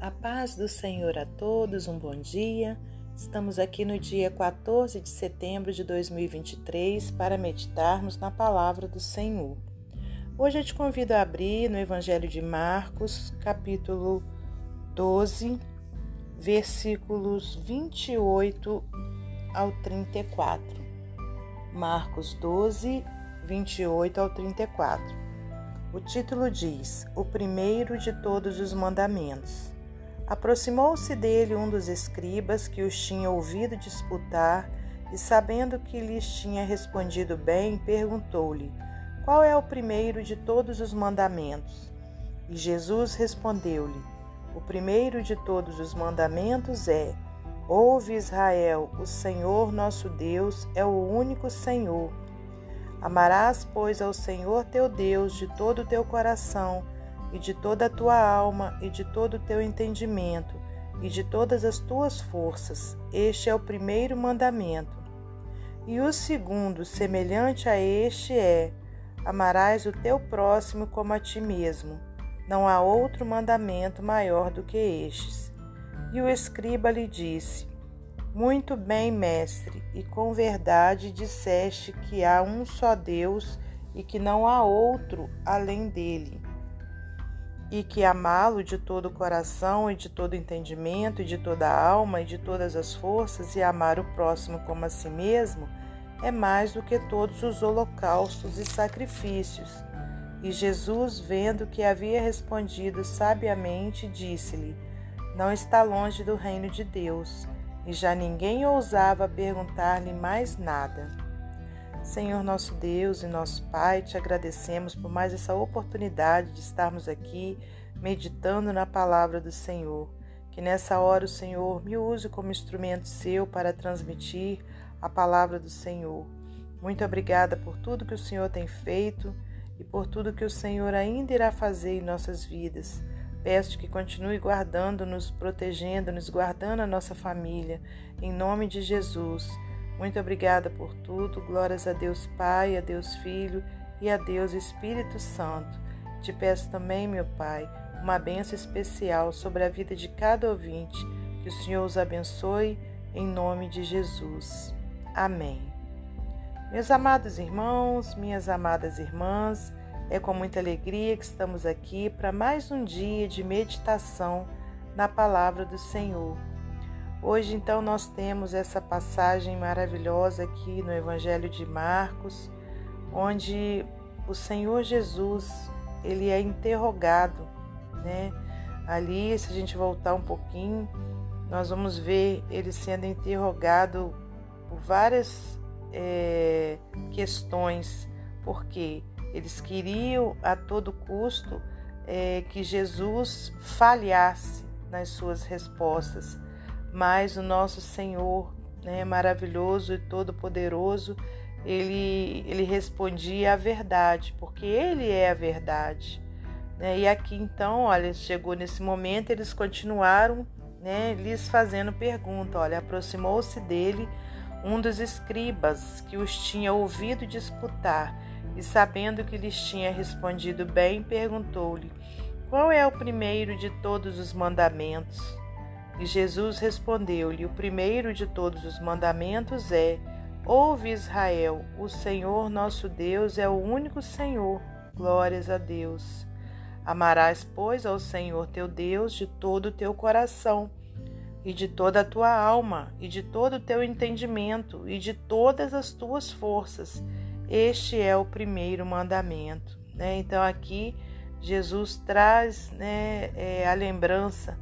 A paz do Senhor a todos, um bom dia. Estamos aqui no dia 14 de setembro de 2023 para meditarmos na palavra do Senhor. Hoje eu te convido a abrir no Evangelho de Marcos, capítulo 12, versículos 28 ao 34. Marcos 12, 28 ao 34. O título diz: O primeiro de todos os mandamentos. Aproximou-se dele um dos escribas que os tinha ouvido disputar e, sabendo que lhes tinha respondido bem, perguntou-lhe: Qual é o primeiro de todos os mandamentos? E Jesus respondeu-lhe: O primeiro de todos os mandamentos é: Ouve Israel, o Senhor nosso Deus é o único Senhor. Amarás, pois, ao Senhor teu Deus de todo o teu coração e de toda a tua alma, e de todo o teu entendimento, e de todas as tuas forças. Este é o primeiro mandamento. E o segundo, semelhante a este, é: Amarás o teu próximo como a ti mesmo. Não há outro mandamento maior do que estes. E o escriba lhe disse: Muito bem, mestre, e com verdade disseste que há um só Deus e que não há outro além dele e que amá-lo de todo o coração e de todo entendimento e de toda a alma e de todas as forças e amar o próximo como a si mesmo é mais do que todos os holocaustos e sacrifícios. E Jesus, vendo que havia respondido sabiamente, disse-lhe: Não está longe do reino de Deus. E já ninguém ousava perguntar-lhe mais nada. Senhor nosso Deus e nosso Pai, te agradecemos por mais essa oportunidade de estarmos aqui meditando na palavra do Senhor. Que nessa hora o Senhor me use como instrumento seu para transmitir a palavra do Senhor. Muito obrigada por tudo que o Senhor tem feito e por tudo que o Senhor ainda irá fazer em nossas vidas. Peço que continue guardando-nos, protegendo-nos, guardando a nossa família, em nome de Jesus. Muito obrigada por tudo. Glórias a Deus Pai, a Deus Filho e a Deus Espírito Santo. Te peço também, meu Pai, uma benção especial sobre a vida de cada ouvinte. Que o Senhor os abençoe em nome de Jesus. Amém. Meus amados irmãos, minhas amadas irmãs, é com muita alegria que estamos aqui para mais um dia de meditação na palavra do Senhor. Hoje, então, nós temos essa passagem maravilhosa aqui no Evangelho de Marcos, onde o Senhor Jesus ele é interrogado, né? Ali, se a gente voltar um pouquinho, nós vamos ver ele sendo interrogado por várias é, questões, porque eles queriam a todo custo é, que Jesus falhasse nas suas respostas mas o nosso Senhor, né, maravilhoso e todo-poderoso, ele, ele respondia a verdade, porque ele é a verdade. Né? E aqui então, olha, chegou nesse momento, eles continuaram né, lhes fazendo pergunta. Olha, aproximou-se dele um dos escribas que os tinha ouvido disputar e, sabendo que lhes tinha respondido bem, perguntou-lhe: Qual é o primeiro de todos os mandamentos? E Jesus respondeu-lhe: O primeiro de todos os mandamentos é: Ouve Israel, o Senhor nosso Deus é o único Senhor. Glórias a Deus. Amarás, pois, ao Senhor teu Deus de todo o teu coração, e de toda a tua alma, e de todo o teu entendimento, e de todas as tuas forças. Este é o primeiro mandamento. Né? Então, aqui, Jesus traz né, é, a lembrança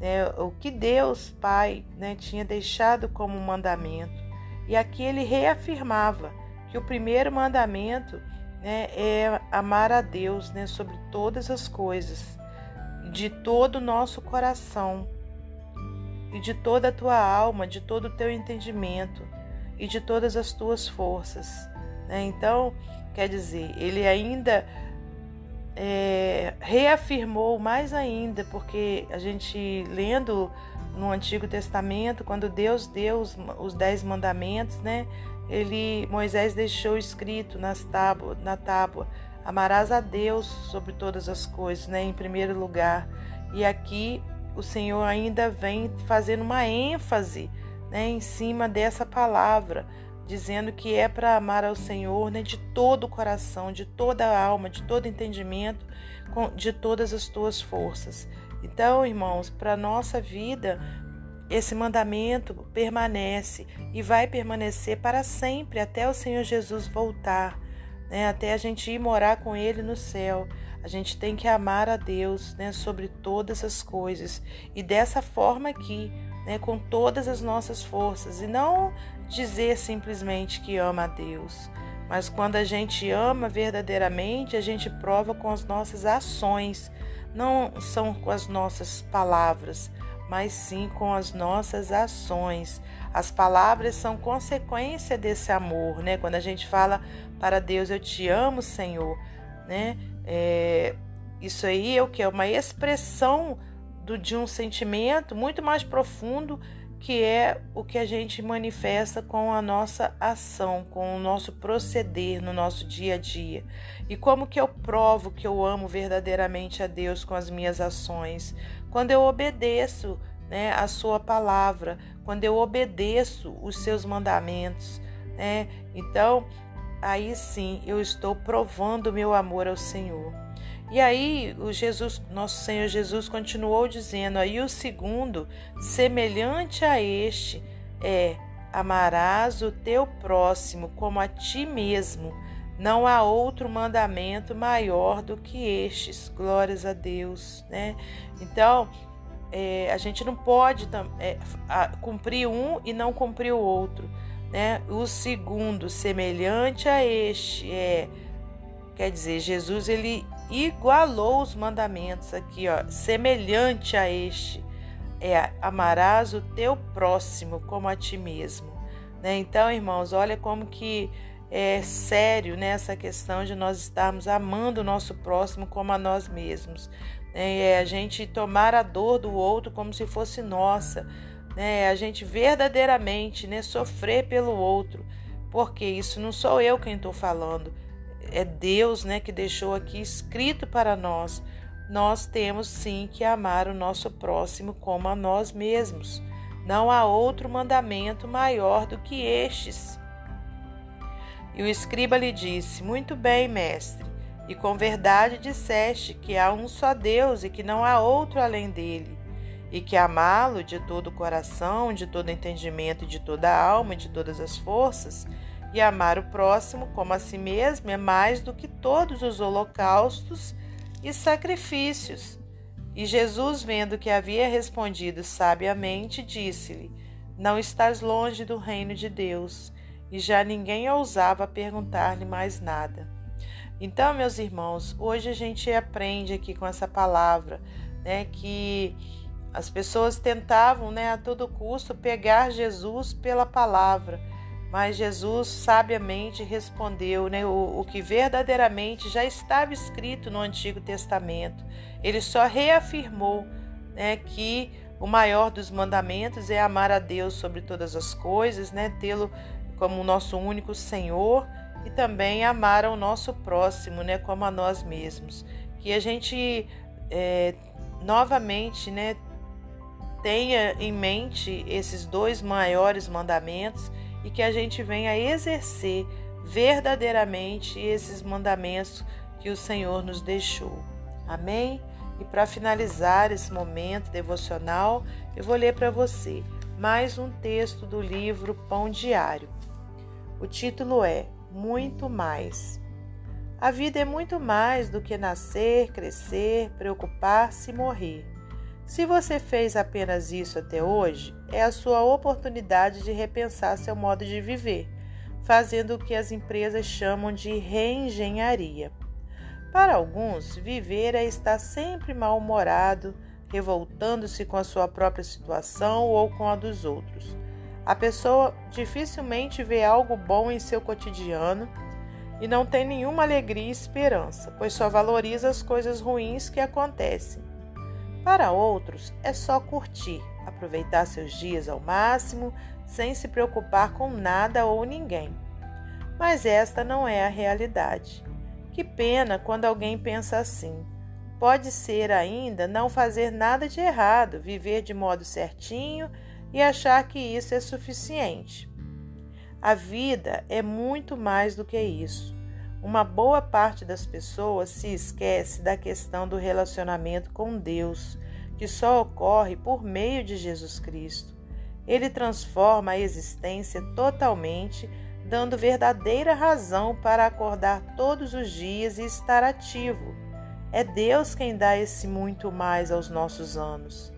né, o que Deus Pai né, tinha deixado como mandamento. E aqui ele reafirmava que o primeiro mandamento né, é amar a Deus né, sobre todas as coisas, de todo o nosso coração, e de toda a tua alma, de todo o teu entendimento e de todas as tuas forças. Né? Então, quer dizer, ele ainda é, reafirmou mais ainda, porque a gente lendo no Antigo Testamento, quando Deus deu os, os dez mandamentos, né? Ele, Moisés deixou escrito nas tábua, na tábua Amarás a Deus sobre todas as coisas, né? Em primeiro lugar. E aqui o Senhor ainda vem fazendo uma ênfase né, em cima dessa palavra, dizendo que é para amar ao Senhor né, de todo o coração, de toda a alma, de todo entendimento, de todas as tuas forças. Então, irmãos, para a nossa vida, esse mandamento permanece e vai permanecer para sempre até o Senhor Jesus voltar, né? até a gente ir morar com Ele no céu. A gente tem que amar a Deus né, sobre todas as coisas e dessa forma aqui, né, com todas as nossas forças e não dizer simplesmente que ama a Deus. Mas quando a gente ama verdadeiramente, a gente prova com as nossas ações, não são com as nossas palavras, mas sim com as nossas ações. As palavras são consequência desse amor, né? Quando a gente fala para Deus, eu te amo, Senhor, né? É, isso aí é o que? É uma expressão do, de um sentimento muito mais profundo que é o que a gente manifesta com a nossa ação, com o nosso proceder no nosso dia a dia. E como que eu provo que eu amo verdadeiramente a Deus com as minhas ações? Quando eu obedeço né, a sua palavra, quando eu obedeço os seus mandamentos. Né? Então, aí sim eu estou provando meu amor ao Senhor. E aí o Jesus, nosso Senhor Jesus continuou dizendo, aí o segundo, semelhante a este, é amarás o teu próximo como a ti mesmo. Não há outro mandamento maior do que estes. Glórias a Deus, né? Então, é, a gente não pode é, cumprir um e não cumprir o outro, né? O segundo, semelhante a este, é, quer dizer, Jesus ele igualou os mandamentos aqui, ó, semelhante a este, é amarás o teu próximo como a ti mesmo, né? Então, irmãos, olha como que é sério né, essa questão de nós estarmos amando o nosso próximo como a nós mesmos. Né? É a gente tomar a dor do outro como se fosse nossa. Né? A gente verdadeiramente né, sofrer pelo outro. Porque isso não sou eu quem estou falando é Deus né, que deixou aqui escrito para nós. Nós temos sim que amar o nosso próximo como a nós mesmos. Não há outro mandamento maior do que estes. E o escriba lhe disse: Muito bem, mestre, e com verdade disseste que há um só Deus e que não há outro além dele, e que amá-lo de todo o coração, de todo entendimento, de toda a alma, de todas as forças, e amar o próximo como a si mesmo é mais do que todos os holocaustos e sacrifícios. E Jesus, vendo que havia respondido sabiamente, disse-lhe: Não estás longe do reino de Deus. E já ninguém ousava perguntar-lhe mais nada. Então, meus irmãos, hoje a gente aprende aqui com essa palavra, né, que as pessoas tentavam, né, a todo custo pegar Jesus pela palavra mas Jesus sabiamente respondeu né, o, o que verdadeiramente já estava escrito no Antigo Testamento. Ele só reafirmou né, que o maior dos mandamentos é amar a Deus sobre todas as coisas, né, tê-lo como nosso único Senhor e também amar ao nosso próximo, né, como a nós mesmos. Que a gente é, novamente, né, tenha em mente esses dois maiores mandamentos e que a gente venha exercer verdadeiramente esses mandamentos que o Senhor nos deixou. Amém? E para finalizar esse momento devocional, eu vou ler para você mais um texto do livro Pão Diário. O título é Muito Mais. A vida é muito mais do que nascer, crescer, preocupar-se e morrer. Se você fez apenas isso até hoje, é a sua oportunidade de repensar seu modo de viver, fazendo o que as empresas chamam de reengenharia. Para alguns, viver é estar sempre mal-humorado, revoltando-se com a sua própria situação ou com a dos outros. A pessoa dificilmente vê algo bom em seu cotidiano e não tem nenhuma alegria e esperança, pois só valoriza as coisas ruins que acontecem para outros, é só curtir, aproveitar seus dias ao máximo, sem se preocupar com nada ou ninguém. Mas esta não é a realidade. Que pena quando alguém pensa assim. Pode ser ainda não fazer nada de errado, viver de modo certinho e achar que isso é suficiente. A vida é muito mais do que isso. Uma boa parte das pessoas se esquece da questão do relacionamento com Deus, que só ocorre por meio de Jesus Cristo. Ele transforma a existência totalmente, dando verdadeira razão para acordar todos os dias e estar ativo. É Deus quem dá esse muito mais aos nossos anos.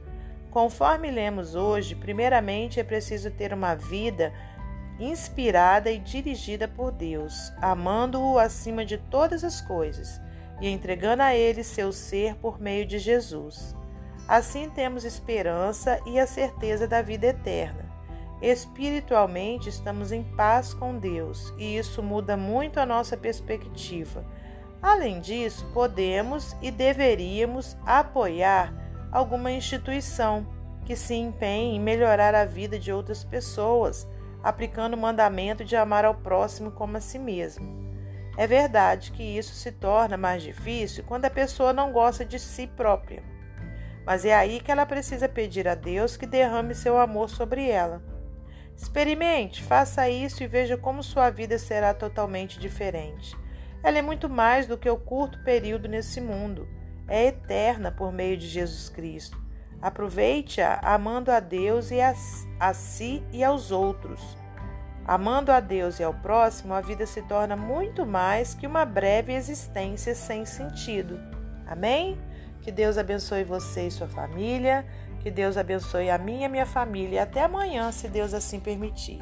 Conforme lemos hoje, primeiramente é preciso ter uma vida inspirada e dirigida por Deus, amando-o acima de todas as coisas e entregando a Ele seu ser por meio de Jesus. Assim temos esperança e a certeza da vida eterna. Espiritualmente estamos em paz com Deus e isso muda muito a nossa perspectiva. Além disso, podemos e deveríamos apoiar alguma instituição que se empenhe em melhorar a vida de outras pessoas, aplicando o mandamento de amar ao próximo como a si mesmo. É verdade que isso se torna mais difícil quando a pessoa não gosta de si própria mas é aí que ela precisa pedir a Deus que derrame seu amor sobre ela. Experimente, faça isso e veja como sua vida será totalmente diferente. Ela é muito mais do que o curto período nesse mundo. É eterna por meio de Jesus Cristo. Aproveite-a amando a Deus e a, a si e aos outros. Amando a Deus e ao próximo, a vida se torna muito mais que uma breve existência sem sentido. Amém? Que Deus abençoe você e sua família. Que Deus abençoe a minha e a minha família. Até amanhã, se Deus assim permitir.